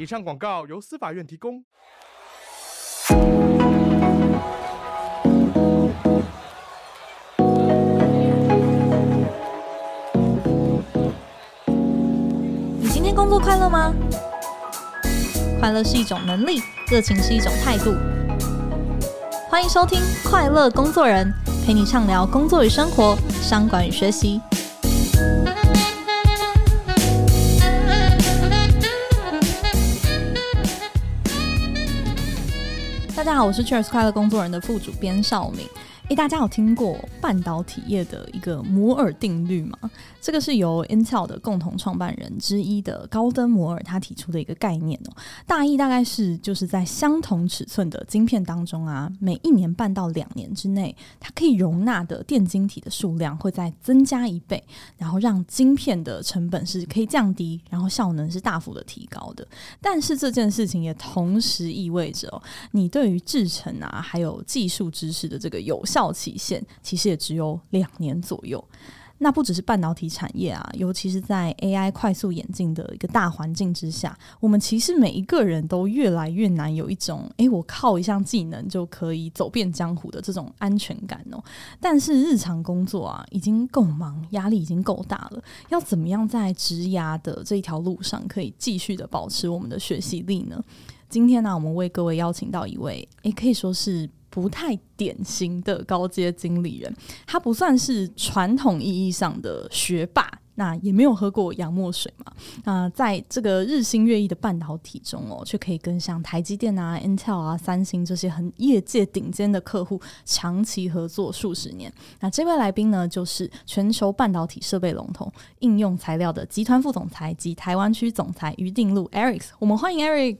以上广告由司法院提供。你今天工作快乐吗？快乐是一种能力，热情是一种态度。欢迎收听《快乐工作人》，陪你畅聊工作与生活、商管与学习。大家好，我是 Cheers 快乐工作人的副主编邵敏。诶，大家有听过半导体业的一个摩尔定律吗？这个是由 Intel 的共同创办人之一的高登摩尔他提出的一个概念哦。大意大概是就是在相同尺寸的晶片当中啊，每一年半到两年之内，它可以容纳的电晶体的数量会再增加一倍，然后让晶片的成本是可以降低，然后效能是大幅的提高的。但是这件事情也同时意味着哦，你对于制程啊还有技术知识的这个有效。到期限其实也只有两年左右，那不只是半导体产业啊，尤其是在 AI 快速演进的一个大环境之下，我们其实每一个人都越来越难有一种，诶，我靠一项技能就可以走遍江湖的这种安全感哦。但是日常工作啊，已经够忙，压力已经够大了，要怎么样在职涯的这一条路上可以继续的保持我们的学习力呢？今天呢，我们为各位邀请到一位，诶，可以说是。不太典型的高阶经理人，他不算是传统意义上的学霸，那也没有喝过洋墨水嘛。那在这个日新月异的半导体中哦，却可以跟像台积电啊、Intel 啊、三星这些很业界顶尖的客户长期合作数十年。那这位来宾呢，就是全球半导体设备龙头应用材料的集团副总裁及台湾区总裁余定禄 Eric。我们欢迎 Eric。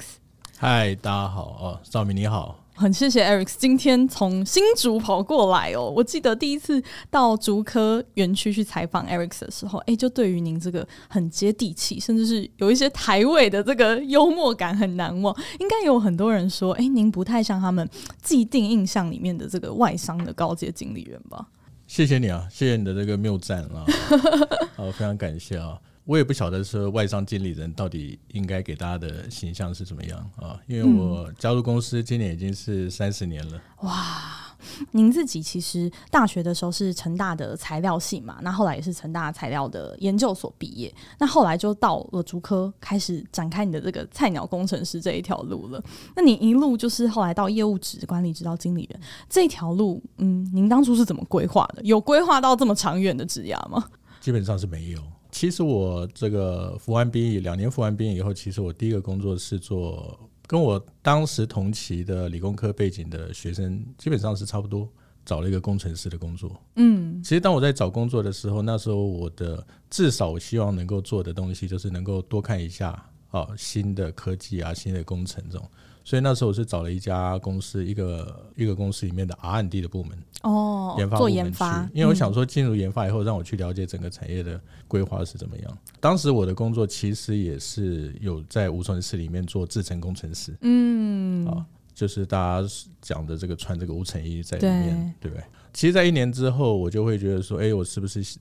嗨，大家好哦，赵明你好。很谢谢 Eric 今天从新竹跑过来哦。我记得第一次到竹科园区去采访 Eric 的时候，哎，就对于您这个很接地气，甚至是有一些台味的这个幽默感很难忘。应该有很多人说，哎，您不太像他们既定印象里面的这个外商的高阶经理人吧？谢谢你啊，谢谢你的这个谬赞啊，好，非常感谢啊。我也不晓得说外商经理人到底应该给大家的形象是怎么样啊？因为我加入公司今年已经是三十年了。嗯。哇，您自己其实大学的时候是成大的材料系嘛，那后来也是成大材料的研究所毕业，那后来就到了竹科开始展开你的这个菜鸟工程师这一条路了。那你一路就是后来到业务职、管理职到经理人这条路，嗯，您当初是怎么规划的？有规划到这么长远的职涯吗？基本上是没有。其实我这个服完兵役，两年服完兵役以后，其实我第一个工作是做跟我当时同期的理工科背景的学生，基本上是差不多，找了一个工程师的工作。嗯，其实当我在找工作的时候，那时候我的至少我希望能够做的东西，就是能够多看一下啊新的科技啊新的工程这种。所以那时候我是找了一家公司，一个一个公司里面的 R&D 的部门哦，研发部门去，做研发。因为我想说，进入研发以后，让我去了解整个产业的规划是怎么样。当时我的工作其实也是有在无尘室里面做制程工程师，嗯，啊，就是大家讲的这个穿这个无尘衣在里面，对不对？其实，在一年之后，我就会觉得说，哎，我是不是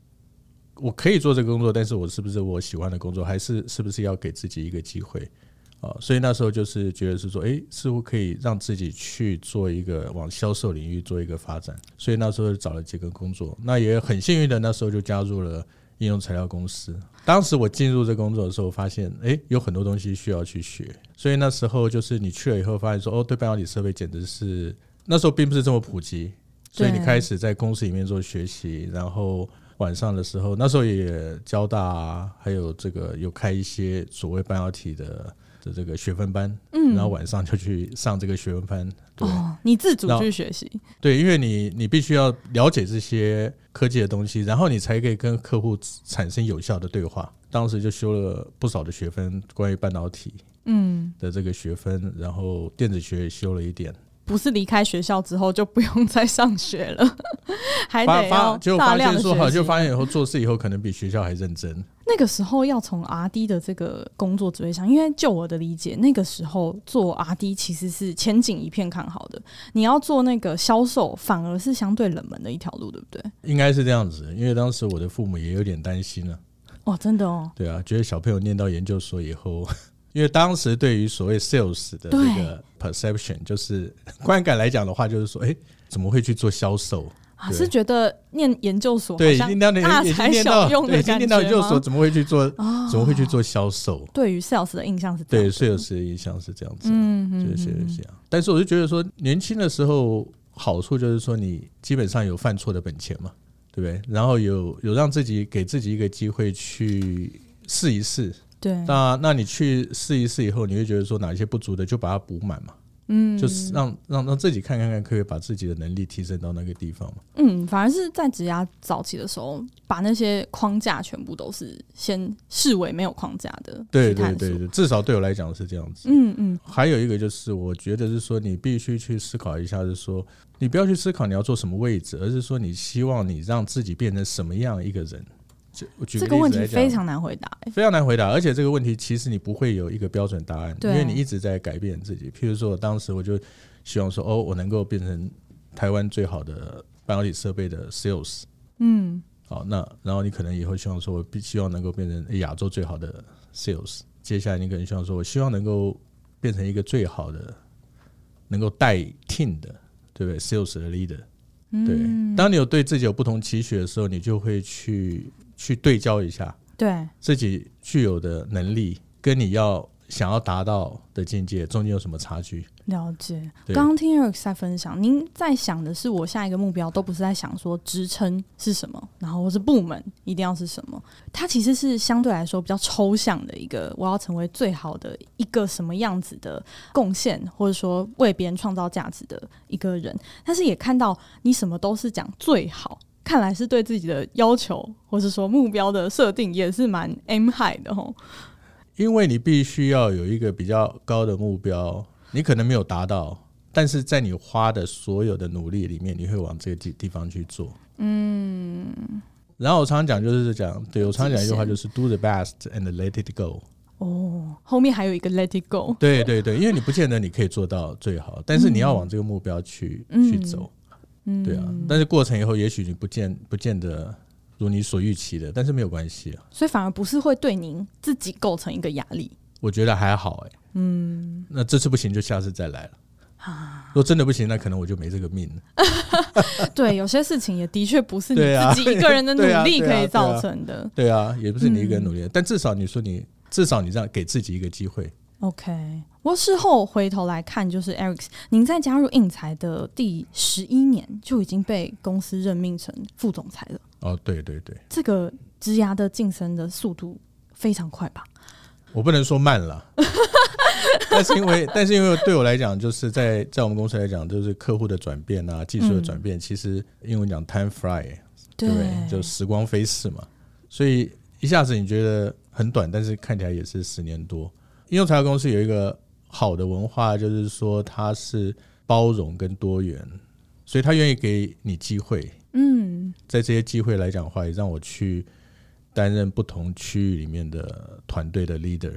我可以做这个工作？但是我是不是我喜欢的工作？还是是不是要给自己一个机会？啊，所以那时候就是觉得是说，诶，似乎可以让自己去做一个往销售领域做一个发展，所以那时候就找了几个工作，那也很幸运的，那时候就加入了应用材料公司。当时我进入这工作的时候，发现，诶，有很多东西需要去学，所以那时候就是你去了以后，发现说，哦，对半导体设备简直是那时候并不是这么普及，所以你开始在公司里面做学习，然后晚上的时候，那时候也交大啊，还有这个有开一些所谓半导体的。的这个学分班，嗯，然后晚上就去上这个学分班，对，哦，你自主去学习，对，因为你你必须要了解这些科技的东西，然后你才可以跟客户产生有效的对话。当时就修了不少的学分，关于半导体嗯的这个学分，然后电子学也修了一点。不是离开学校之后就不用再上学了，还得要就发现说好，就发现以后做事以后可能比学校还认真。那个时候要从 RD 的这个工作职位上，因为就我的理解，那个时候做 RD 其实是前景一片看好的。你要做那个销售，反而是相对冷门的一条路，对不对？应该是这样子，因为当时我的父母也有点担心了。哦，真的哦。对啊，觉得小朋友念到研究所以后。因为当时对于所谓 sales 的这个 perception，就是 观感来讲的话，就是说，哎，怎么会去做销售？啊，是觉得念研究所对，已经念到大材小用的感觉吗？念到研究所，怎么会去做？怎么会去做销售？对于 sales 的印象是对 sales 的印象是这样子，嗯嗯，就是这样。但是我就觉得说，年轻的时候好处就是说，你基本上有犯错的本钱嘛，对不对？然后有有让自己给自己一个机会去试一试。对，那那你去试一试以后，你会觉得说哪一些不足的，就把它补满嘛。嗯，就是让让让自己看看看，可以把自己的能力提升到那个地方嘛。嗯，反而是在职涯早期的时候，把那些框架全部都是先视为没有框架的。对对对对，至少对我来讲是这样子。嗯嗯。还有一个就是，我觉得是说，你必须去思考一下，是说，你不要去思考你要做什么位置，而是说，你希望你让自己变成什么样一个人。这个问题非常难回答，非常难回答，而且这个问题其实你不会有一个标准答案，因为你一直在改变自己。譬如说，我当时我就希望说，哦，我能够变成台湾最好的半导体设备的 sales，嗯，好，那然后你可能以后希望说，我必希望能够变成亚洲最好的 sales。接下来你可能希望说，我希望能够变成一个最好的，能够带 team 的，对不对？sales 的 leader，对。当你有对自己有不同期许的时候，你就会去。去对焦一下，对自己具有的能力跟你要想要达到的境界中间有什么差距？了解。刚刚听 Eric 在分享，您在想的是我下一个目标，都不是在想说职称是什么，然后或是部门一定要是什么。它其实是相对来说比较抽象的一个，我要成为最好的一个什么样子的贡献，或者说为别人创造价值的一个人。但是也看到你什么都是讲最好。看来是对自己的要求，或是说目标的设定，也是蛮 aim high 的吼。因为你必须要有一个比较高的目标，你可能没有达到，但是在你花的所有的努力里面，你会往这个地地方去做。嗯。然后我常常讲就是讲，对我常常讲一句话就是 do the best and let it go。哦，后面还有一个 let it go。对对对，因为你不见得你可以做到最好，但是你要往这个目标去、嗯、去走。对啊，但是过程以后，也许你不见不见得如你所预期的，但是没有关系啊。所以反而不是会对您自己构成一个压力。我觉得还好哎、欸。嗯，那这次不行就下次再来了。啊，如果真的不行，那可能我就没这个命了。对，有些事情也的确不是你自己一个人的努力可以造成的。对啊，也不是你一个人努力，嗯，但至少你说你至少你这样给自己一个机会。OK，我事后回头来看，就是 Eric，您在加入应材的第十一年就已经被公司任命成副总裁了。哦，对对对，这个职涯的晋升的速度非常快吧？我不能说慢了，但是因为但是因为对我来讲，就是在在我们公司来讲，就是客户的转变啊，技术的转变，嗯、其实英文讲 time fly，对，对不对？就时光飞逝嘛，所以一下子你觉得很短，但是看起来也是十年多。应用材料公司有一个好的文化，就是说它是包容跟多元，所以他愿意给你机会。嗯，在这些机会来讲的话，也让我去担任不同区域里面的团队的 leader，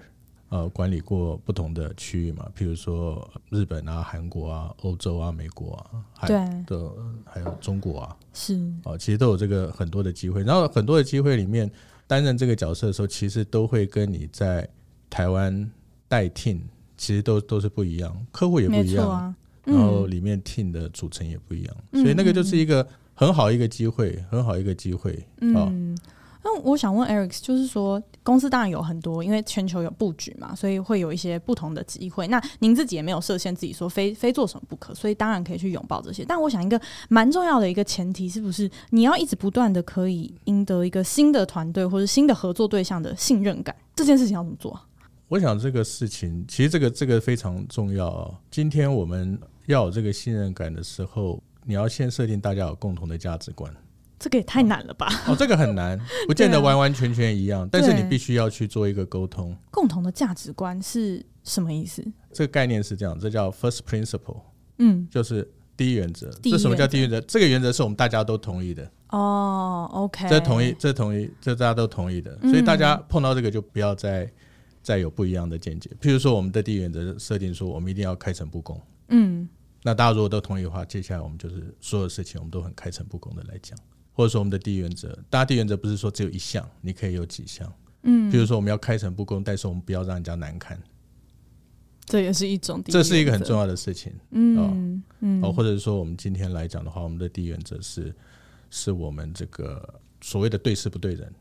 呃，管理过不同的区域嘛，譬如说日本啊、韩国啊、欧洲啊、美国啊，还的还有中国啊，是啊，其实都有这个很多的机会。然后很多的机会里面担任这个角色的时候，其实都会跟你在台湾。带 team 其实都都是不一样，客户也不一样，啊嗯、然后里面 team 的组成也不一样，嗯、所以那个就是一个很好一个机会，嗯、很好一个机会。嗯，那我想问 Eric，就是说公司当然有很多，因为全球有布局嘛，所以会有一些不同的机会。那您自己也没有设限自己说非非做什么不可，所以当然可以去拥抱这些。但我想一个蛮重要的一个前提，是不是你要一直不断的可以赢得一个新的团队或者新的合作对象的信任感？这件事情要怎么做？我想这个事情其实这个这个非常重要哦。今天我们要有这个信任感的时候，你要先设定大家有共同的价值观。这个也太难了吧？哦，这个很难，不见得完完全全一样，但是你必须要去做一个沟通。共同的价值观是什么意思？这个概念是这样，这叫 first principle，嗯，就是第一原则。这什么叫第一原则？这个原则是我们大家都同意的。哦，OK，这同意，这同意，这大家都同意的。所以大家碰到这个就不要再再有不一样的见解。譬如说，我们的第一原则设定说，我们一定要开诚布公。嗯，那大家如果都同意的话，接下来我们就是所有事情我们都很开诚布公的来讲。或者说，我们的第一原则，大家第一原则不是说只有一项，你可以有几项。嗯，比如说我们要开诚布公，但是我们不要让人家难堪。这也是一种，这是一个很重要的事情。嗯哦嗯，哦，或者说我们今天来讲的话，我们的第一原则是，是我们这个所谓的对事不对人。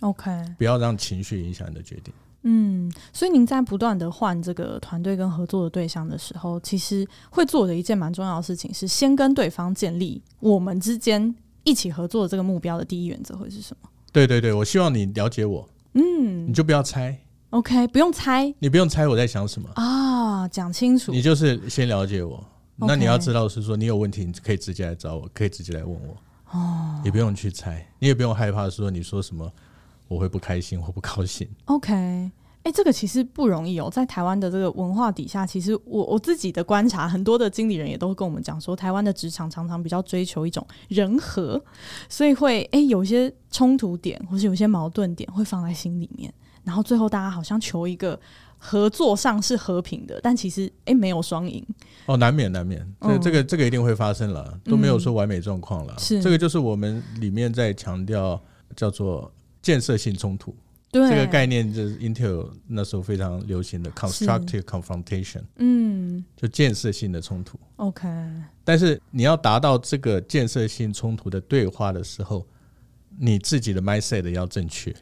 OK，不要让情绪影响你的决定。嗯，所以您在不断的换这个团队跟合作的对象的时候，其实会做的一件蛮重要的事情是，先跟对方建立我们之间一起合作的这个目标的第一原则会是什么？对对对，我希望你了解我。嗯，你就不要猜。OK，不用猜，你不用猜我在想什么啊，讲清楚。你就是先了解我.那你要知道是说你有问题，你可以直接来找我，可以直接来问我。哦，也不用去猜，你也不用害怕说你说什么我会不开心我不高兴。OK，哎、欸，这个其实不容易哦，在台湾的这个文化底下，其实我我自己的观察，很多的经理人也都会跟我们讲说，台湾的职场常常比较追求一种人和，所以会哎、欸、有些冲突点或是有些矛盾点会放在心里面。然后最后大家好像求一个合作上是和平的，但其实哎没有双赢哦，难免难免，这、嗯、这个这个一定会发生了，都没有说完美状况了。是、嗯、这个就是我们里面在强调叫做建设性冲突，对这个概念就是 Intel 那时候非常流行的 constructive confrontation，嗯，就建设性的冲突。OK，但是你要达到这个建设性冲突的对话的时候，你自己的 mindset 要正确。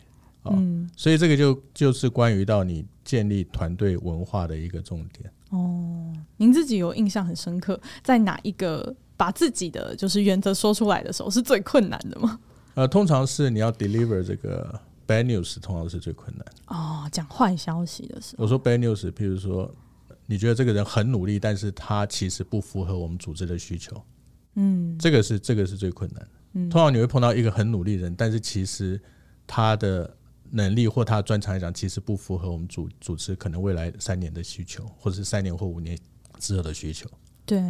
嗯，所以这个就就是关于到你建立团队文化的一个重点。哦，您自己有印象很深刻，在哪一个把自己的就是原则说出来的时候是最困难的吗？呃，通常是你要 deliver 这个 bad news，通常是最困难。哦，讲坏消息的时候。我说 bad news，譬如说你觉得这个人很努力，但是他其实不符合我们组织的需求。嗯，这个是这个是最困难。嗯，通常你会碰到一个很努力的人，但是其实他的能力或他的专长来讲，其实不符合我们组组织可能未来三年的需求，或者是三年或五年之后的需求。对，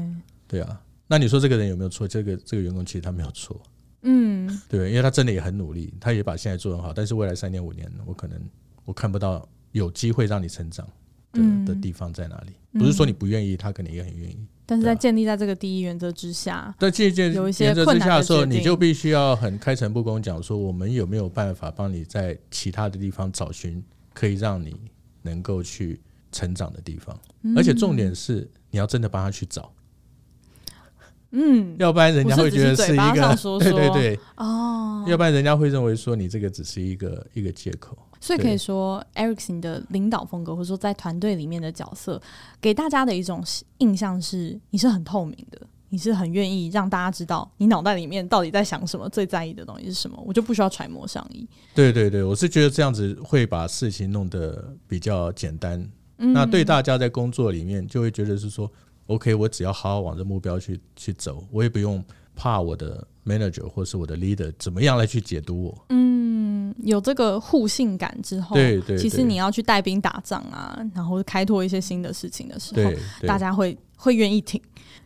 对啊。那你说这个人有没有错？这个这个员工其实他没有错。嗯，对，因为他真的也很努力，他也把现在做很好，但是未来三年五年，我可能我看不到有机会让你成长的、嗯、的地方在哪里。不是说你不愿意，他可能也很愿意。但是在建立在这个第一原则之下，在建立有一些原则之下的时候，你就必须要很开诚布公讲说，我们有没有办法帮你在其他的地方找寻可以让你能够去成长的地方，而且重点是你要真的帮他去找，嗯，要不然人家会觉得是一个说 说对对对哦，要不然人家会认为说你这个只是一个一个借口。所以可以说，Ericson 的领导风格，或者说在团队里面的角色，给大家的一种印象是，你是很透明的，你是很愿意让大家知道你脑袋里面到底在想什么，最在意的东西是什么，我就不需要揣摩上意。对对对，我是觉得这样子会把事情弄得比较简单。嗯、那对大家在工作里面就会觉得是说，OK，我只要好好往这目标去去走，我也不用怕我的 manager 或是我的 leader 怎么样来去解读我。嗯。有这个互信感之后，对对对，其实你要去带兵打仗啊，然后开拓一些新的事情的时候，大家会会愿意听。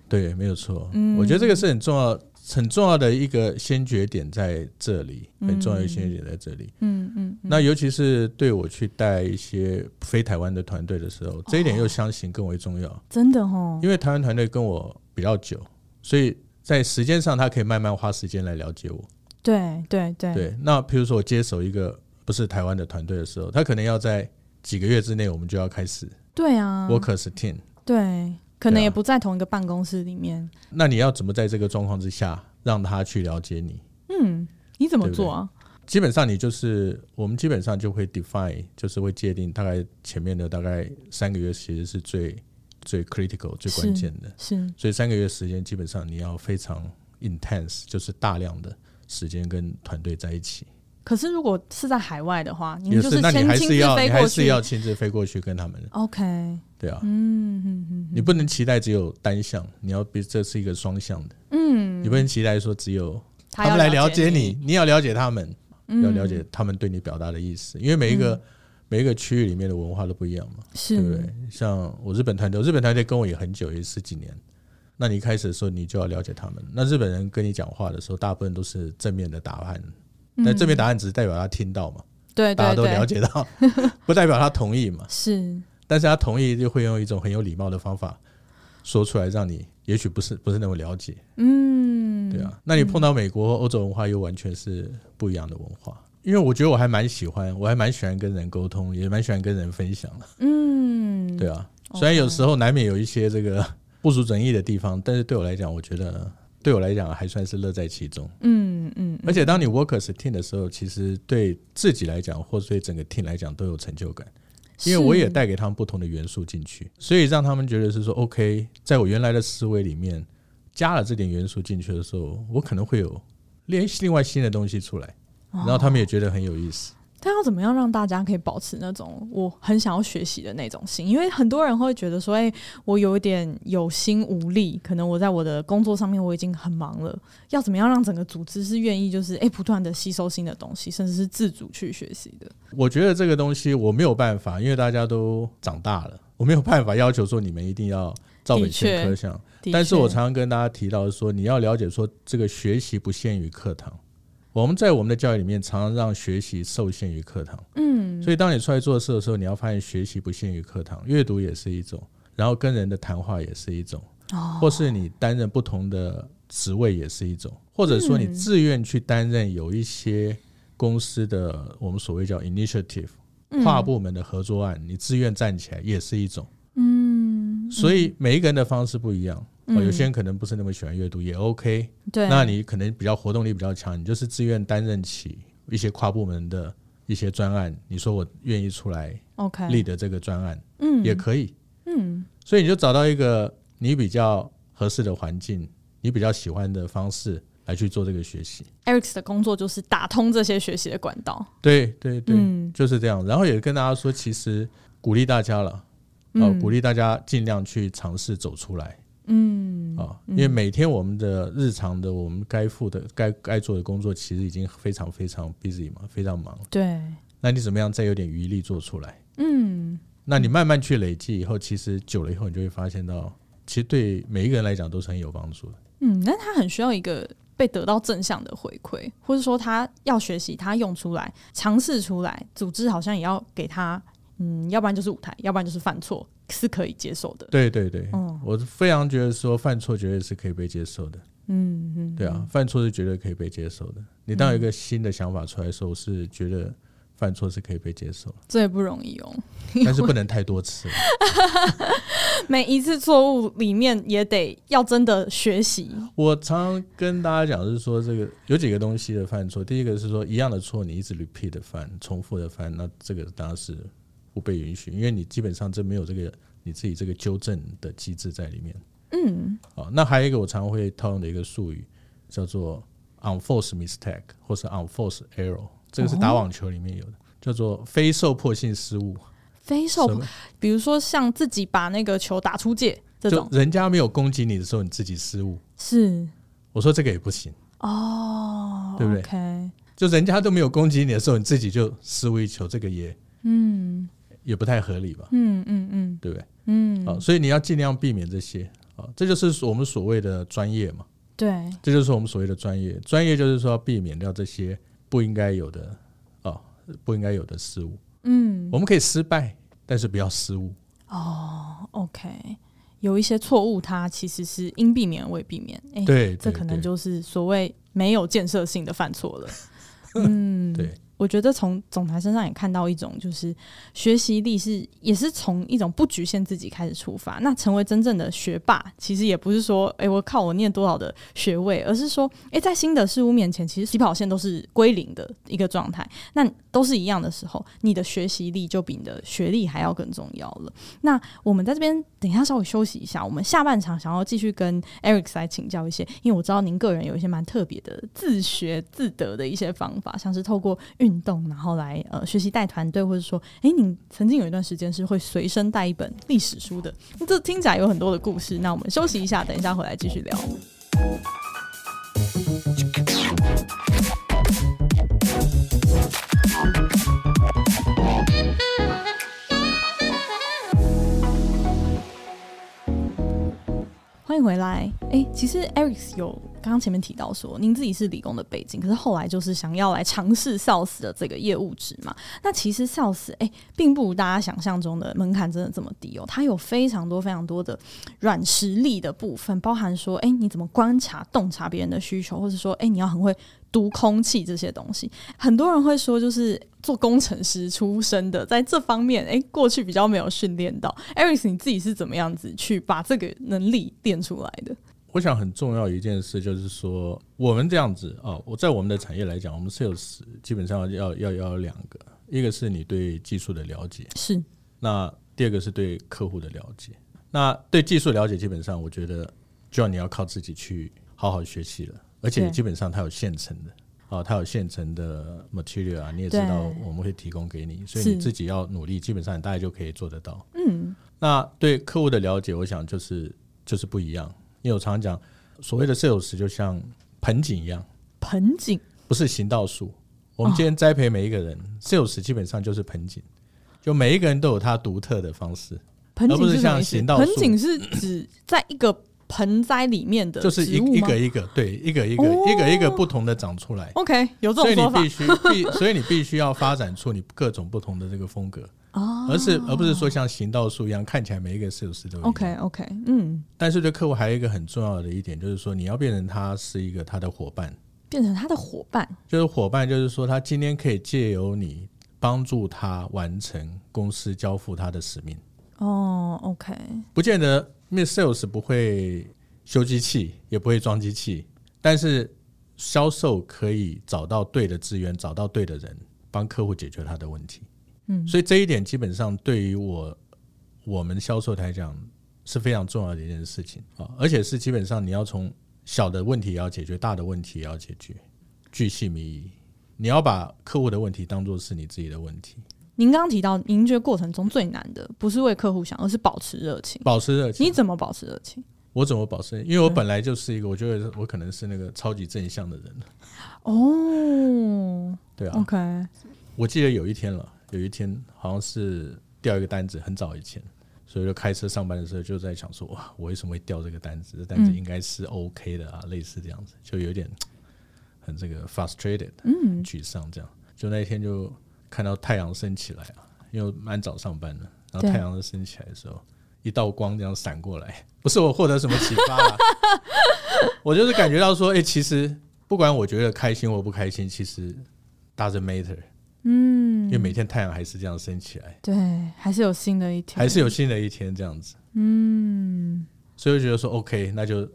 对，没有错。嗯，我觉得这个是很重要、很重要的一个先决点在这里，很重要的先决点在这里。嗯嗯。那尤其是对我去带一些非台湾的团队的时候，这一点又相信更为重要。哦、真的哦，因为台湾团队跟我比较久，所以在时间上他可以慢慢花时间来了解我。对对对对，那比如说我接手一个不是台湾的团队的时候，他可能要在几个月之内，我们就要开始。对啊，workers team。对，可能也不在同一个办公室里面。那你要怎么在这个状况之下让他去了解你？嗯，你怎么做啊？对对，基本上你就是我们基本上就会 define，就是会界定大概前面的大概三个月其实是最最 critical 最关键的。是，是，所以三个月时间基本上你要非常 intense，就是大量的。时间跟团队在一起，可是如果是在海外的话，你就是那你还是要你还是要亲自飞过去跟他们。OK，对啊，嗯嗯嗯，你不能期待只有单向，你要比这是一个双向的，嗯，你不能期待说只有他们来了解你，你要了解他们，要了解他们对你表达的意思，因为每一个每一个区域里面的文化都不一样嘛，是。对不对？像我日本团队，日本团队跟我也很久，也十几年。那你一开始的时候，你就要了解他们。那日本人跟你讲话的时候，大部分都是正面的答案，但正面答案只是代表他听到嘛，大家都了解到，不代表他同意嘛。是，但是他同意就会用一种很有礼貌的方法说出来，让你也许不是不是那么了解。嗯，对啊。那你碰到美国或欧洲文化，又完全是不一样的文化。因为我觉得我还蛮喜欢，我还蛮喜欢跟人沟通，也蛮喜欢跟人分享的。嗯，对啊。虽然有时候难免有一些这个不如人意的地方，但是对我来讲，我觉得对我来讲还算是乐在其中。嗯嗯。而且当你 workers team 的时候，其实对自己来讲，或者对整个 team 来讲都有成就感，因为我也带给他们不同的元素进去，所以让他们觉得是说 OK，在我原来的思维里面加了这点元素进去的时候，我可能会有另另外新的东西出来。然后他们也觉得很有意思。但要怎么样让大家可以保持那种我很想要学习的那种心？因为很多人会觉得说：“哎，我有一点有心无力，可能我在我的工作上面我已经很忙了。要怎么样让整个组织是愿意就是哎不断的吸收新的东西，甚至是自主去学习的？”我觉得这个东西我没有办法，因为大家都长大了，我没有办法要求说你们一定要照本宣科。像，但是我常常跟大家提到说，你要了解说这个学习不限于课堂。我们在我们的教育里面，常常让学习受限于课堂。嗯，所以当你出来做事的时候，你要发现学习不限于课堂，阅读也是一种，然后跟人的谈话也是一种，或是你担任不同的职位也是一种，或者说你自愿去担任有一些公司的我们所谓叫 initiative 跨部门的合作案，你自愿站起来也是一种。嗯，所以每一个人的方式不一样。哦，有些人可能不是那么喜欢阅读，也 OK。对，那你可能比较活动力比较强，你就是自愿担任起一些跨部门的一些专案。你说我愿意出来，OK，立的这个专案，嗯，也可以，嗯。所以你就找到一个你比较合适的环境，你比较喜欢的方式来去做这个学习。Eric's 的工作就是打通这些学习的管道。对对对，嗯，就是这样。然后也跟大家说，其实鼓励大家了，哦，鼓励大家尽量去尝试走出来。嗯啊，因为每天我们的日常的我们该付的该该做的工作，其实已经非常非常 busy 嘛，非常忙。对，那你怎么样再有点余力做出来？嗯，那你慢慢去累积以后，其实久了以后，你就会发现到，其实对每一个人来讲都是很有帮助的。嗯，那他很需要一个被得到正向的回馈，或者说他要学习，他用出来，尝试出来，组织好像也要给他，嗯，要不然就是舞台，要不然就是犯错。是可以接受的。对对对，嗯，我非常觉得说犯错绝对是可以被接受的。嗯嗯，对啊，犯错是绝对可以被接受的。你当有一个新的想法出来的时候，是觉得犯错是可以被接受。这也不容易哦，但是不能太多次。每一次错误里面也得要真的学习。我常常跟大家讲，是说这个有几个东西的犯错。第一个是说一样的错，你一直 repeat 的犯，重复的犯，那这个当然是。不被允许，因为你基本上这没有这个你自己这个纠正的机制在里面。嗯，好，那还有一个我常会套用的一个术语叫做 unforced mistake 或是 unforced error，这个是打网球里面有的，叫做非受迫性失误。非受迫，比如说像自己把那个球打出界这种，人家没有攻击你的时候，你自己失误。是，我说这个也不行哦，对不对就人家都没有攻击你的时候，你自己就失误一球，这个也嗯。也不太合理吧？嗯嗯嗯，对不对？嗯，啊，所以你要尽量避免这些啊，这就是我们所谓的专业嘛。对，这就是我们所谓的专业。专业就是说要避免掉这些不应该有的啊，不应该有的失误。嗯，我们可以失败，但是不要失误。哦，OK，有一些错误，它其实是应避免未避免。哎，对，这可能就是所谓没有建设性的犯错了。嗯，对。我觉得从总裁身上也看到一种，就是学习力是也是从一种不局限自己开始出发。那成为真正的学霸，其实也不是说，哎，我靠我念多少的学位，而是说，哎，在新的事物面前，其实起跑线都是归零的一个状态。那都是一样的时候，你的学习力就比你的学历还要更重要了。那我们在这边等一下稍微休息一下，我们下半场想要继续跟 Eric 来请教一些，因为我知道您个人有一些蛮特别的自学自得的一些方法，像是透过运。动，然后来呃学习带团队，或者说，哎，你曾经有一段时间是会随身带一本历史书的，这听起来有很多的故事。那我们休息一下，等一下回来继续聊。欢迎回来。哎，其实 Eric 有刚刚前面提到说，您自己是理工的背景，可是后来就是想要来尝试 Sales 的这个业务值嘛。那其实 Sales 哎，并不如大家想象中的门槛真的这么低哦。它有非常多非常多的软实力的部分，包含说，哎，你怎么观察、洞察别人的需求，或者说，哎，你要很会。读空气这些东西，很多人会说，就是做工程师出身的，在这方面，诶，过去比较没有训练到。Eric，你自己是怎么样子去把这个能力练出来的？我想很重要一件事就是说，我们这样子啊，我在我们的产业来讲，我们 sales 基本上要要要两个，一个是你对技术的了解，是；那第二个是对客户的了解。那对技术了解，基本上我觉得就要你要靠自己去好好学习了。而且基本上它有现成的，啊，它有现成的 material 啊，你也知道我们会提供给你，所以你自己要努力，基本上你大概就可以做得到。嗯，那对客户的了解，我想就是就是不一样。因为我常常讲，所谓的 sales 就像盆景一样，盆景不是行道树。我们今天栽培每一个人，sales 基本上就是盆景，就每一个人都有他独特的方式，而不是像行道树。盆景是指在一个。盆栽里面的就是一一个一个对一个一个一个一个不同的长出来。OK，有这种说法。所以你必须必，所以你必须要发展出你各种不同的这个风格，哦而是而不是说像行道树一样看起来每一个 sales 都一样。OK OK，嗯。但是对客户还有一个很重要的一点，就是说你要变成他是一个他的伙伴，变成他的伙伴，就是伙伴，就是说他今天可以借由你帮助他完成公司交付他的使命。哦，OK，不见得。因为 sales 不会修机器，也不会装机器，但是销售可以找到对的资源，找到对的人，帮客户解决他的问题。嗯，所以这一点基本上对于我我们销售来讲是非常重要的一件事情啊，而且是基本上你要从小的问题也要解决，大的问题也要解决，巨细靡遗，你要把客户的问题当做是你自己的问题。您刚刚提到，您觉得过程中最难的不是为客户想，而是保持热情。保持热情，你怎么保持热情？我怎么保持？因为我本来就是一个，我觉得我可能是那个超级正向的人。哦，对啊。OK，我记得有一天了，有一天好像是掉一个单子，很早以前，所以就开车上班的时候就在想说，哇，我为什么会掉这个单子？这单子应该是 OK 的啊，嗯、类似这样子，就有点很这个 frustrated，嗯，沮丧这样。就那一天就。看到太阳升起来啊，因为蛮早上班的，然后太阳升起来的时候，一道光这样闪过来，不是我获得什么启发啊，我就是感觉到说，哎，其实不管我觉得开心或不开心，其实 doesn't matter，嗯，因为每天太阳还是这样升起来，对，还是有新的一天，还是有新的一天这样子，嗯，所以我觉得说，OK，那就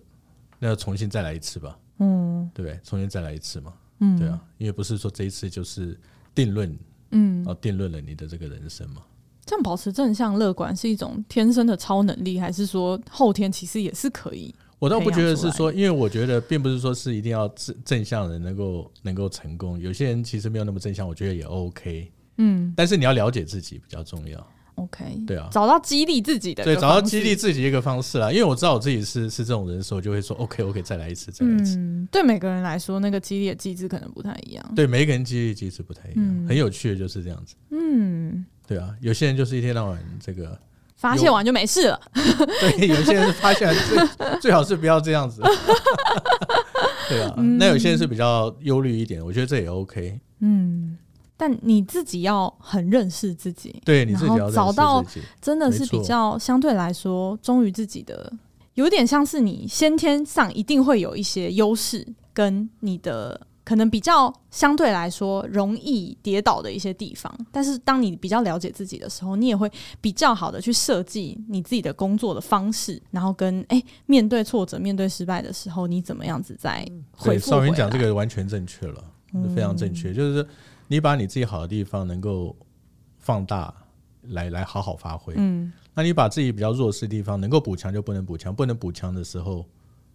那就重新再来一次吧，嗯，对不对？重新再来一次嘛，嗯，对啊，因为不是说这一次就是定论。嗯，然后定论了你的这个人生嘛。这样保持正向乐观是一种天生的超能力，还是说后天其实也是可以？我倒不觉得是说，因为我觉得并不是说是一定要正正向的人能够能够成功。有些人其实没有那么正向，我觉得也 OK。嗯，但是你要了解自己比较重要。OK，对啊，找到激励自己的，对，找到激励自己一个方式啦。因为我知道我自己是是这种人的时候，就会说 OK，OK，、OK, OK, 再来一次，再来一次。嗯，对每个人来说，那个激励的机制可能不太一样。对，每一个人激励机制不太一样。嗯、很有趣的就是这样子。嗯，对啊，有些人就是一天到晚这个发泄完就没事了。对，有些人是发泄完最最好是不要这样子。对啊，嗯、那有些人是比较忧虑一点，我觉得这也 OK。嗯。但你自己要很认识自己，对，你自己要找到真的是比较相对来说忠于自己的，有点像是你先天上一定会有一些优势，跟你的可能比较相对来说容易跌倒的一些地方。但是当你比较了解自己的时候，你也会比较好的去设计你自己的工作的方式，然后跟哎、欸、面对挫折、面对失败的时候，你怎么样子再回复？少云讲这个完全正确了，非常正确，嗯、就是。你把你自己好的地方能够放大，来来好好发挥。嗯，那你把自己比较弱势的地方能够补强就不能补强，不能补强的时候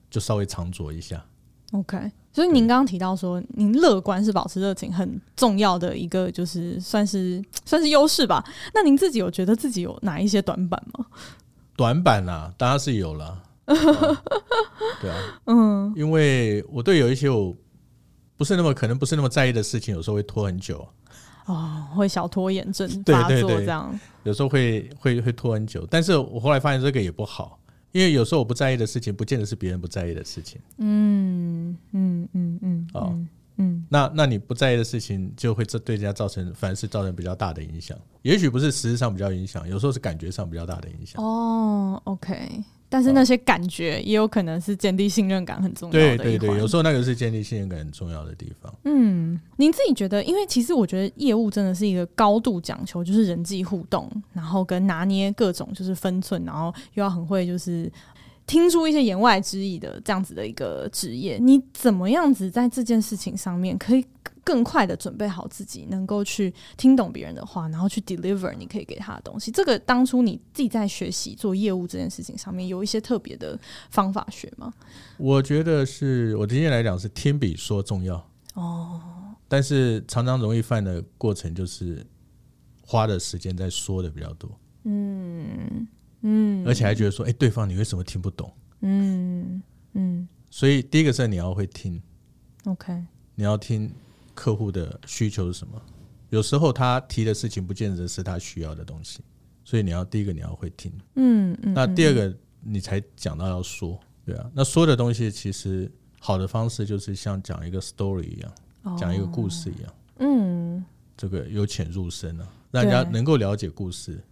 就稍微藏拙一下。OK，所以您刚刚提到说，您乐观是保持热情很重要的一个，就是算是 算是优势吧。那您自己有觉得自己有哪一些短板吗？短板啊，当然是有了。对啊，嗯，因为我对有一些我。不是那么可能，不是那么在意的事情，有时候会拖很久。哦，会小拖延症发作这样。有时候会会会拖很久，但是我后来发现这个也不好，因为有时候我不在意的事情，不见得是别人不在意的事情。嗯嗯嗯嗯。哦，嗯，那那你不在意的事情，就会这对人家造成，反而是造成比较大的影响。也许不是实质上比较影响，有时候是感觉上比较大的影响。哦，OK。但是那些感觉也有可能是建立信任感很重要的。对对对，有时候那个是建立信任感很重要的地方。嗯，您自己觉得？因为其实我觉得业务真的是一个高度讲求就是人际互动，然后跟拿捏各种就是分寸，然后又要很会就是听出一些言外之意的这样子的一个职业。你怎么样子在这件事情上面可以？更快的准备好自己，能够去听懂别人的话，然后去 deliver 你可以给他的东西。这个当初你自己在学习做业务这件事情上面，有一些特别的方法学吗？我觉得是我今天来讲是听比说重要哦，但是常常容易犯的过程就是花的时间在说的比较多，嗯嗯，而且还觉得说，哎、欸，对方你为什么听不懂？嗯嗯，所以第一个是你要会听，OK，你要听。客户的需求是什么？有时候他提的事情不见得是他需要的东西，所以你要第一个你要会听，嗯嗯。那第二个你才讲到要说，对啊。那说的东西其实好的方式就是像讲一个 story 一样，讲一个故事一样，嗯，这个由浅入深啊，让人家能够了解故事，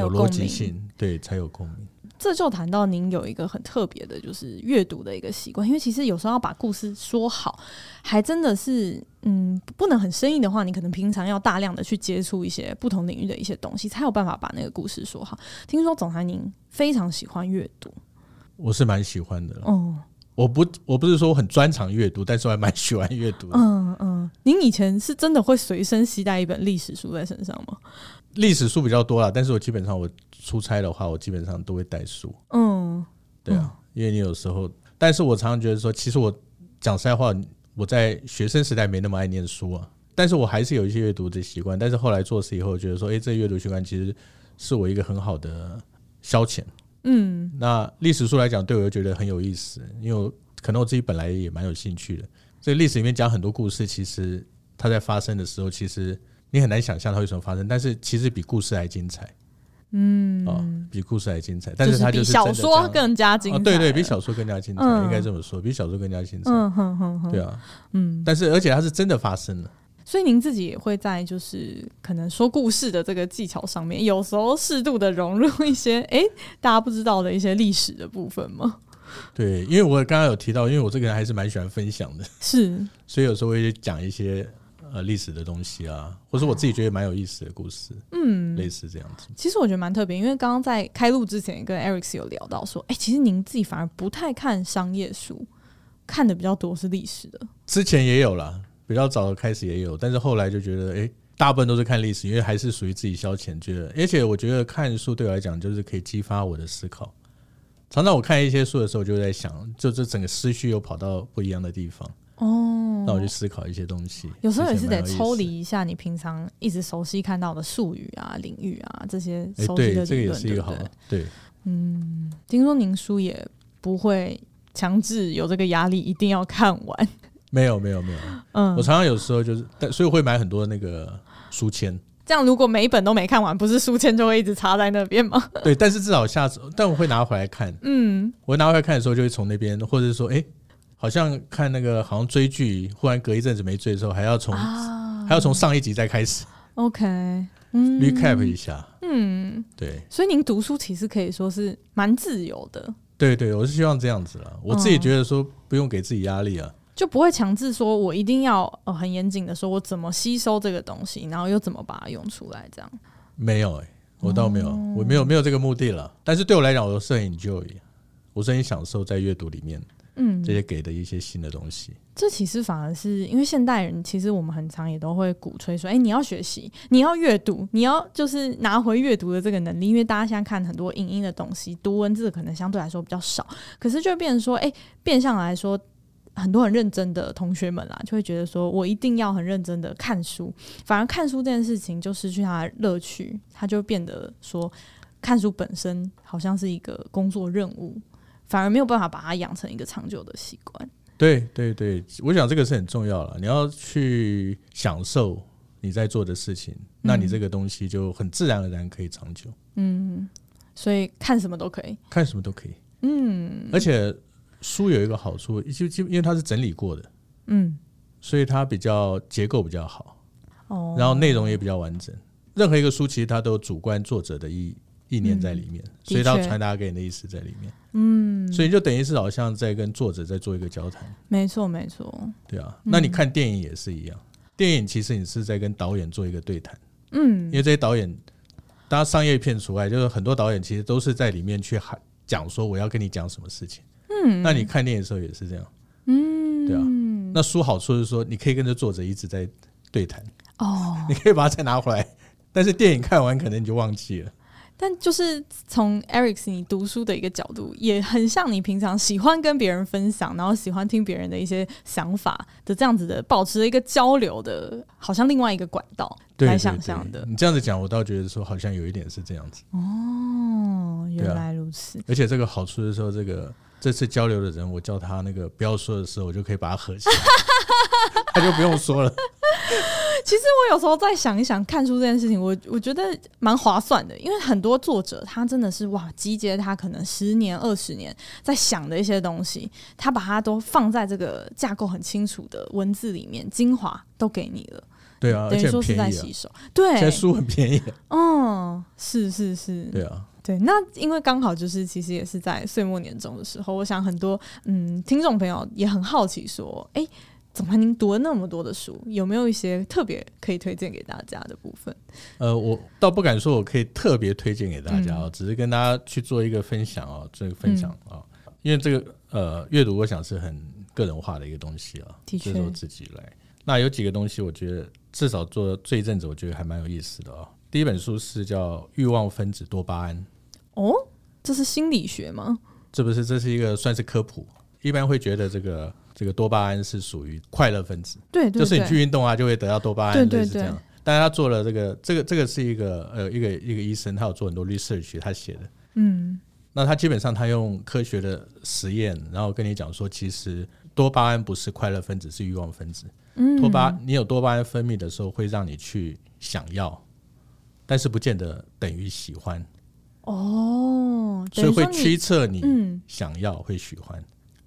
有逻辑性，对，才有共鸣。这就谈到您有一个很特别的，就是阅读的一个习惯。因为其实有时候要把故事说好，还真的是，嗯，不能很生硬的话，你可能平常要大量的去接触一些不同领域的一些东西，才有办法把那个故事说好。听说总裁您非常喜欢阅读，我是蛮喜欢的。哦，我不，我不是说我很专长阅读，但是我还蛮喜欢阅读的。嗯嗯，您以前是真的会随身携带一本历史书在身上吗？历史书比较多啦，但是我基本上我出差的话，我基本上都会带书。嗯，对啊，因为你有时候，但是我常常觉得说，其实我讲实在话，我在学生时代没那么爱念书啊，但是我还是有一些阅读的习惯。但是后来做事以后，觉得说，哎，这阅读习惯其实是我一个很好的消遣。嗯，那历史书来讲，对我又觉得很有意思，因为可能我自己本来也蛮有兴趣的。所以历史里面讲很多故事，其实它在发生的时候，其实。你很难想象它为什么发生，但是其实比故事还精彩。嗯，哦，比故事还精彩，但是它就是，小说更加精彩。哦，对对，比小说更加精彩，嗯、应该这么说，比小说更加精彩。嗯哼哼哼，对啊，嗯，但是而且它是真的发生了。所以您自己也会在就是可能说故事的这个技巧上面，有时候适度的融入一些哎、欸、大家不知道的一些历史的部分吗？对，因为我刚刚有提到，因为我这个人还是蛮喜欢分享的，是，所以有时候会讲一些。呃，历史的东西啊，或是我自己觉得蛮有意思的故事，嗯，类似这样子。其实我觉得蛮特别，因为刚刚在开录之前跟 Eric 有聊到说，哎、欸，其实您自己反而不太看商业书，看的比较多是历史的。之前也有啦，比较早的开始也有，但是后来就觉得，哎、欸，大部分都是看历史，因为还是属于自己消遣，觉得，而且我觉得看书对我来讲就是可以激发我的思考。常常我看一些书的时候，就在想，就这整个思绪又跑到不一样的地方。哦，那我去思考一些东西，有时候也是得抽离一下你平常一直熟悉看到的术语啊、领域啊这些熟悉的理论，对，这个也是一个好的。对，嗯，听说您书也不会强制有这个压力，一定要看完。没有，没有，没有。嗯，我常常有时候就是，但所以我会买很多那个书签。这样如果每一本都没看完，不是书签就会一直插在那边吗？对，但是至少下次，但我会拿回来看。嗯，我拿回来看的时候，就会从那边，或者是说，哎、欸。好像看那个，好像追剧，忽然隔一阵子没追的时候，还要从、啊、还要从上一集再开始。OK，嗯，recap 一下。嗯，对。所以您读书其实可以说是蛮自由的。对对，我是希望这样子了。我自己觉得说不用给自己压力啊，嗯、就不会强制说我一定要呃很严谨的说我怎么吸收这个东西，然后又怎么把它用出来这样。没有哎、欸，我倒没有，嗯、我没有没有这个目的了。但是对我来讲，我是很 enjoy，我是很享受在阅读里面。嗯，这些给的一些新的东西，这其实反而是因为现代人，其实我们很常也都会鼓吹说，哎、欸，你要学习，你要阅读，你要就是拿回阅读的这个能力。因为大家现在看很多影音的东西，读文字可能相对来说比较少，可是就变成说，哎、欸，变相来说，很多很认真的同学们啦，就会觉得说我一定要很认真的看书，反而看书这件事情就失去它的乐趣，它就变得说看书本身好像是一个工作任务。反而没有办法把它养成一个长久的习惯。对对对，我想这个是很重要了。你要去享受你在做的事情，嗯、那你这个东西就很自然而然可以长久。嗯，所以看什么都可以，看什么都可以。嗯，而且书有一个好处，就就因为它是整理过的，嗯，所以它比较结构比较好，哦，然后内容也比较完整。任何一个书其实它都有主观作者的意意念在里面，嗯、所以它要传达给你的意思在里面。嗯，所以就等于是好像在跟作者在做一个交谈。没错，没错。对啊，那你看电影也是一样，嗯、电影其实你是在跟导演做一个对谈。嗯，因为这些导演，当然商业片除外，就是很多导演其实都是在里面去喊讲说我要跟你讲什么事情。嗯，那你看电影的时候也是这样。嗯，对啊。那书好处是说你可以跟着作者一直在对谈。哦，你可以把它再拿回来。但是电影看完可能你就忘记了，但就是从 Eric 你读书的一个角度，也很像你平常喜欢跟别人分享，然后喜欢听别人的一些想法的这样子的，保持了一个交流的，好像另外一个管道来想象的。你这样子讲，我倒觉得说好像有一点是这样子。哦，原来如此。而且这个好处是说，这个这次交流的人，我叫他那个不要说的时候，我就可以把它合起来，他就不用说了。其实我有时候在想一想，看书这件事情，我我觉得蛮划算的，因为很多作者他真的是哇，集结他可能十年、二十年在想的一些东西，他把它都放在这个架构很清楚的文字里面，精华都给你了。对啊，等于说是在洗手。对，现在书很便宜。嗯，是是是。对啊，对。那因为刚好就是其实也是在岁末年终的时候，我想很多嗯听众朋友也很好奇说，哎。总裁，您读了那么多的书，有没有一些特别可以推荐给大家的部分？呃，我倒不敢说我可以特别推荐给大家哦，嗯、只是跟大家去做一个分享哦，这个分享啊、嗯哦，因为这个呃，阅读我想是很个人化的一个东西啊，的确，是我自己来。那有几个东西，我觉得至少做这一阵子，我觉得还蛮有意思的哦。第一本书是叫《欲望分子多巴胺》。哦，这是心理学吗？这不是，这是一个算是科普。一般会觉得这个。这个多巴胺是属于快乐分子，对，对，对，就是你去运动啊，就会得到多巴胺，对对对，类似这样。但是他做了这个，这个，这个是一个呃，一个一个医生，他有做很多 research，他写的，嗯，那他基本上他用科学的实验，然后跟你讲说，其实多巴胺不是快乐分子，是欲望分子。嗯，多巴，你有多巴胺分泌的时候，会让你去想要，但是不见得等于喜欢。哦，所以会驱策你想要会喜欢。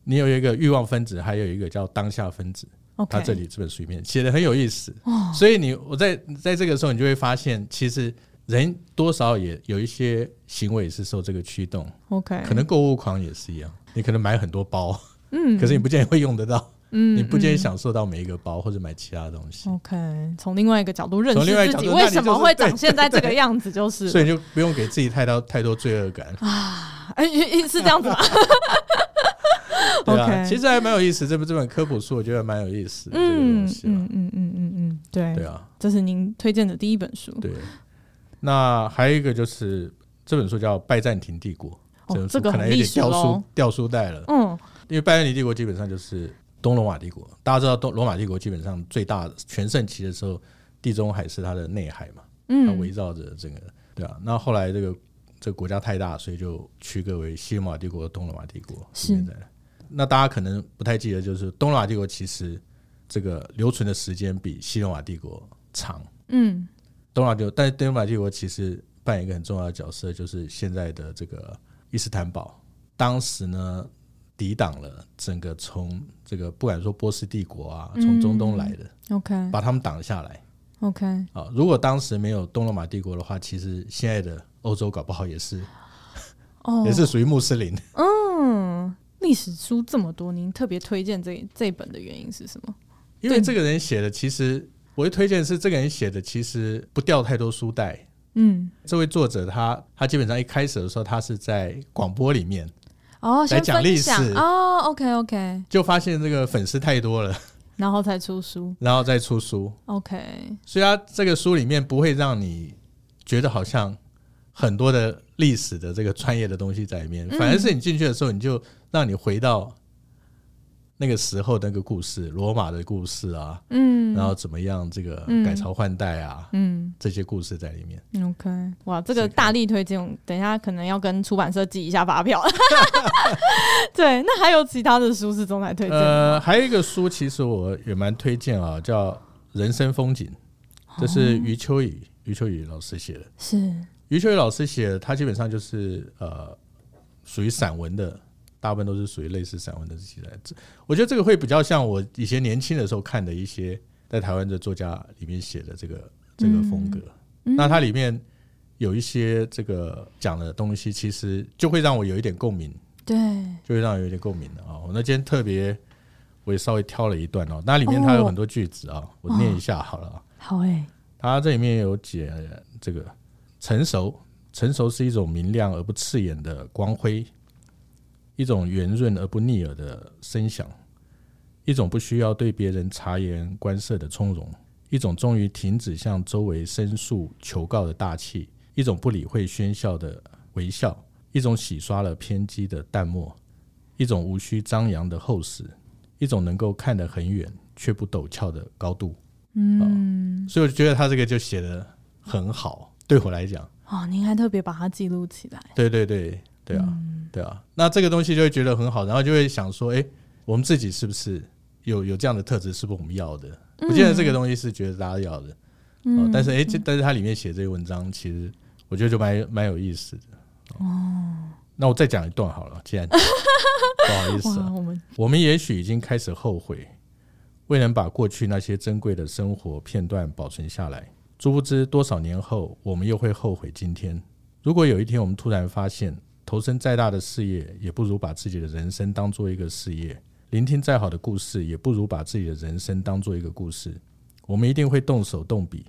你有一个欲望分子，还有一个叫当下分子。Okay. 他这里这本书里面写的很有意思，哦、所以你我在在这个时候，你就会发现，其实人多少也有一些行为是受这个驱动。OK，可能购物狂也是一样，你可能买很多包，嗯，可是你不见得会用得到，嗯，你不见得享受到每一个包或者买其他的东西。OK，从另外一个角度认识自己，为什么会长现在这个样子，就是所以你就不用给自己太多太多罪恶感啊，哎，是这样子吗？对啊，其实还蛮有意思。这部这本科普书，我觉得蛮有意思的。嗯嗯嗯嗯嗯嗯，对对啊，这是您推荐的第一本书。对，那还有一个就是这本书叫《拜占庭帝国》，这个可能有点掉书掉书袋了。嗯，因为拜占庭帝国基本上就是东罗马帝国。大家知道东罗马帝国基本上最大全盛期的时候，地中海是它的内海嘛，它围绕着这个。对啊，那后来这个这个国家太大，所以就区隔为西罗马帝国、东罗马帝国。现在。那大家可能不太记得，就是东罗马帝国其实这个留存的时间比西罗马帝国长。嗯，东罗马帝国，但是东罗马帝国其实扮演一个很重要的角色，就是现在的这个伊斯坦堡。当时呢，抵挡了整个从这个不敢说波斯帝国啊，从中东来的，OK，把他们挡下来，OK。啊，如果当时没有东罗马帝国的话，其实现在的欧洲搞不好也是，哦，也是属于穆斯林。嗯。历史书这么多，您特别推荐这这本的原因是什么？因为这个人写的，其实我会推荐是这个人写的，其实不掉太多书袋。嗯，这位作者他他基本上一开始的时候，他是在广播里面哦来讲历史。哦，OK OK，就发现这个粉丝太多了，然后才出书，然后再出书，OK。所以他这个书里面不会让你觉得好像很多的历史的这个专业的东西在里面，反而是你进去的时候你就。让你回到那个时候那个故事，罗马的故事啊，嗯，然后怎么样这个改朝换代啊，嗯，这些故事在里面。OK，哇，这个大力推荐，等一下可能要跟出版社寄一下发票。对，那还有其他的书是总来推荐？呃，还有一个书，其实我也蛮推荐啊，叫《人生风景》，这是余秋雨余秋雨老师写的。是，余秋雨老师写的，他基本上就是呃，属于散文的，大部分都是属于类似散文的题材。我觉得这个会比较像我以前年轻的时候看的一些在台湾的作家里面写的这个这个风格。嗯、那它里面有一些这个讲的东西，其实就会让我有一点共鸣。对，就会让我有点共鸣的啊。我那今天特别，我也稍微挑了一段哦。那里面它有很多句子啊，我念一下好了。好诶，它这里面有解这个。成熟，成熟是一种明亮而不刺眼的光辉，一种圆润而不腻耳的声响，一种不需要对别人察言观色的从容，一种终于停止向周围申诉求告的大气，一种不理会喧嚣的微笑，一种洗刷了偏激的淡漠，一种无需张扬的厚实，一种能够看得很远却不陡峭的高度。嗯，所以我觉得他这个就写得很好。对我来讲，哦，您还特别把它记录起来。对对对对啊，嗯、对啊，那这个东西就会觉得很好，然后就会想说，哎，我们自己是不是有有这样的特质？是不是我们要的？我记得这个东西是觉得大家要的，嗯哦、但是哎，这但是它里面写这些文章，其实我觉得就蛮蛮有意思的。哦，那我再讲一段好了，既然 不好意思、啊，我们我们也许已经开始后悔，未能把过去那些珍贵的生活片段保存下来。殊不知，多少年后，我们又会后悔今天。如果有一天，我们突然发现，投身再大的事业，也不如把自己的人生当做一个事业；聆听再好的故事，也不如把自己的人生当做一个故事。我们一定会动手动笔，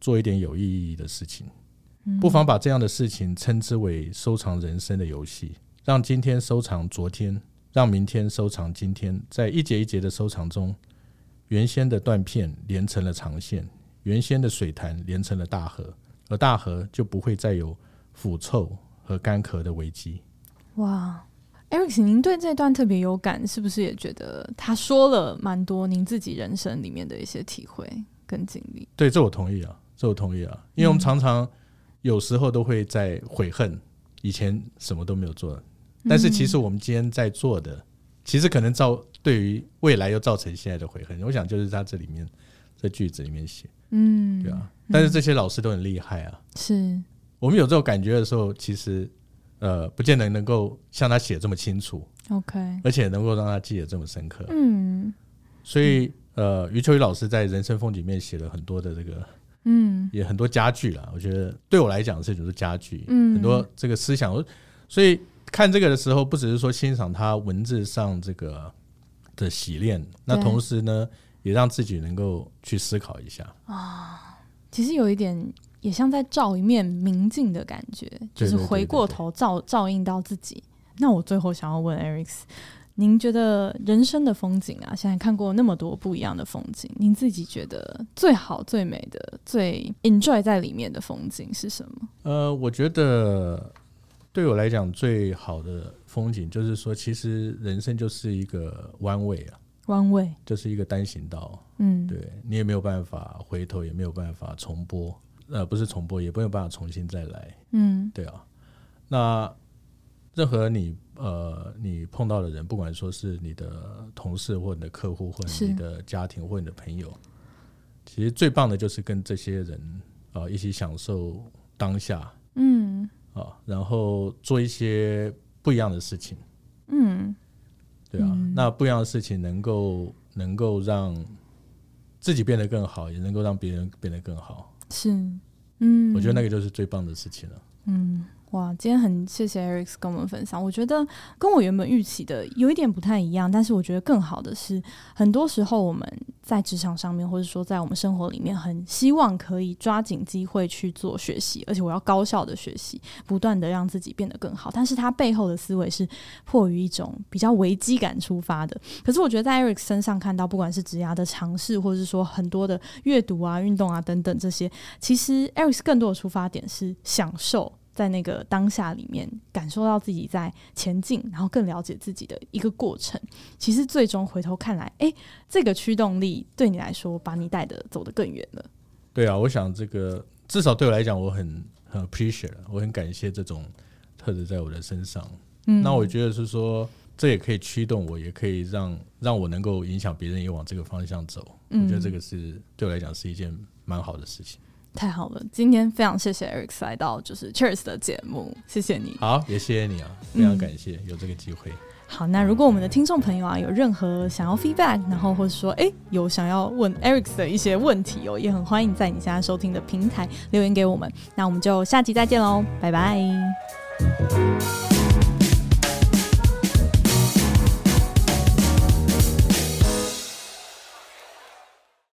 做一点有意义的事情。不妨把这样的事情称之为收藏人生的游戏，让今天收藏昨天，让明天收藏今天。在一节一节的收藏中，原先的断片连成了长线。原先的水潭连成了大河，而大河就不会再有腐臭和干涸的危机。哇，Eric，您对这段特别有感，是不是也觉得他说了蛮多您自己人生里面的一些体会跟经历？对，这我同意啊，这我同意啊，因为我们常常有时候都会在悔恨以前什么都没有做，但是其实我们今天在做的，其实可能造对于未来又造成现在的悔恨。我想就是他这里面在句子里面写。嗯，对啊，但是这些老师都很厉害啊。是，我们有这种感觉的时候，其实呃，不见得能够像他写这么清楚。OK，而且能够让他记得这么深刻。嗯，所以呃，余秋雨老师在《人生风景》里面写了很多的这个，嗯，也很多家具了。我觉得对我来讲是就是家具，嗯，很多这个思想。所以看这个的时候，不只是说欣赏他文字上这个的洗练，那同时呢。也让自己能够去思考一下啊，其实有一点也像在照一面明镜的感觉，就是回过头照照应到自己。那我最后想要问 Eric，您觉得人生的风景啊，现在看过那么多不一样的风景，您自己觉得最好、最美的、最 enjoy 在里面的风景是什么？呃，我觉得对我来讲最好的风景，就是说，其实人生就是一个弯位啊。弯位。就是一个单行道，嗯，对，你也没有办法回头，也没有办法重播，呃，不是重播，也没有办法重新再来，嗯，对啊。那任何你呃你碰到的人，不管说是你的同事或你的客户，或你的家庭或你的朋友，其实最棒的就是跟这些人啊、呃、一起享受当下，嗯，啊，然后做一些不一样的事情，嗯。对啊，嗯、那不一样的事情能够能够让自己变得更好，也能够让别人变得更好。是，嗯，我觉得那个就是最棒的事情了。嗯。哇，今天很谢谢 Eric 跟我们分享。我觉得跟我原本预期的有一点不太一样，但是我觉得更好的是，很多时候我们在职场上面，或者说在我们生活里面，很希望可以抓紧机会去做学习，而且我要高效的学习，不断的让自己变得更好。但是他背后的思维是迫于一种比较危机感出发的。可是我觉得在 Eric 身上看到，不管是职涯的尝试，或者是说很多的阅读啊、运动啊等等这些，其实 Eric 更多的出发点是享受。在那个当下里面，感受到自己在前进，然后更了解自己的一个过程。其实最终回头看来，哎、欸，这个驱动力对你来说，把你带的走得更远了。对啊，我想这个至少对我来讲，我很很 appreciate，我很感谢这种特质在我的身上。嗯，那我觉得是说，这也可以驱动我，也可以让让我能够影响别人也往这个方向走。嗯，我觉得这个是对我来讲是一件蛮好的事情。太好了，今天非常谢谢 Eric 来到就是 Cheers 的节目，谢谢你。好，也谢谢你啊，非常感谢有这个机会。好，那如果我们的听众朋友啊有任何想要 feedback，然后或者说哎有想要问 Eric 的一些问题哦，也很欢迎在你现在收听的平台留言给我们。那我们就下期再见喽，拜拜。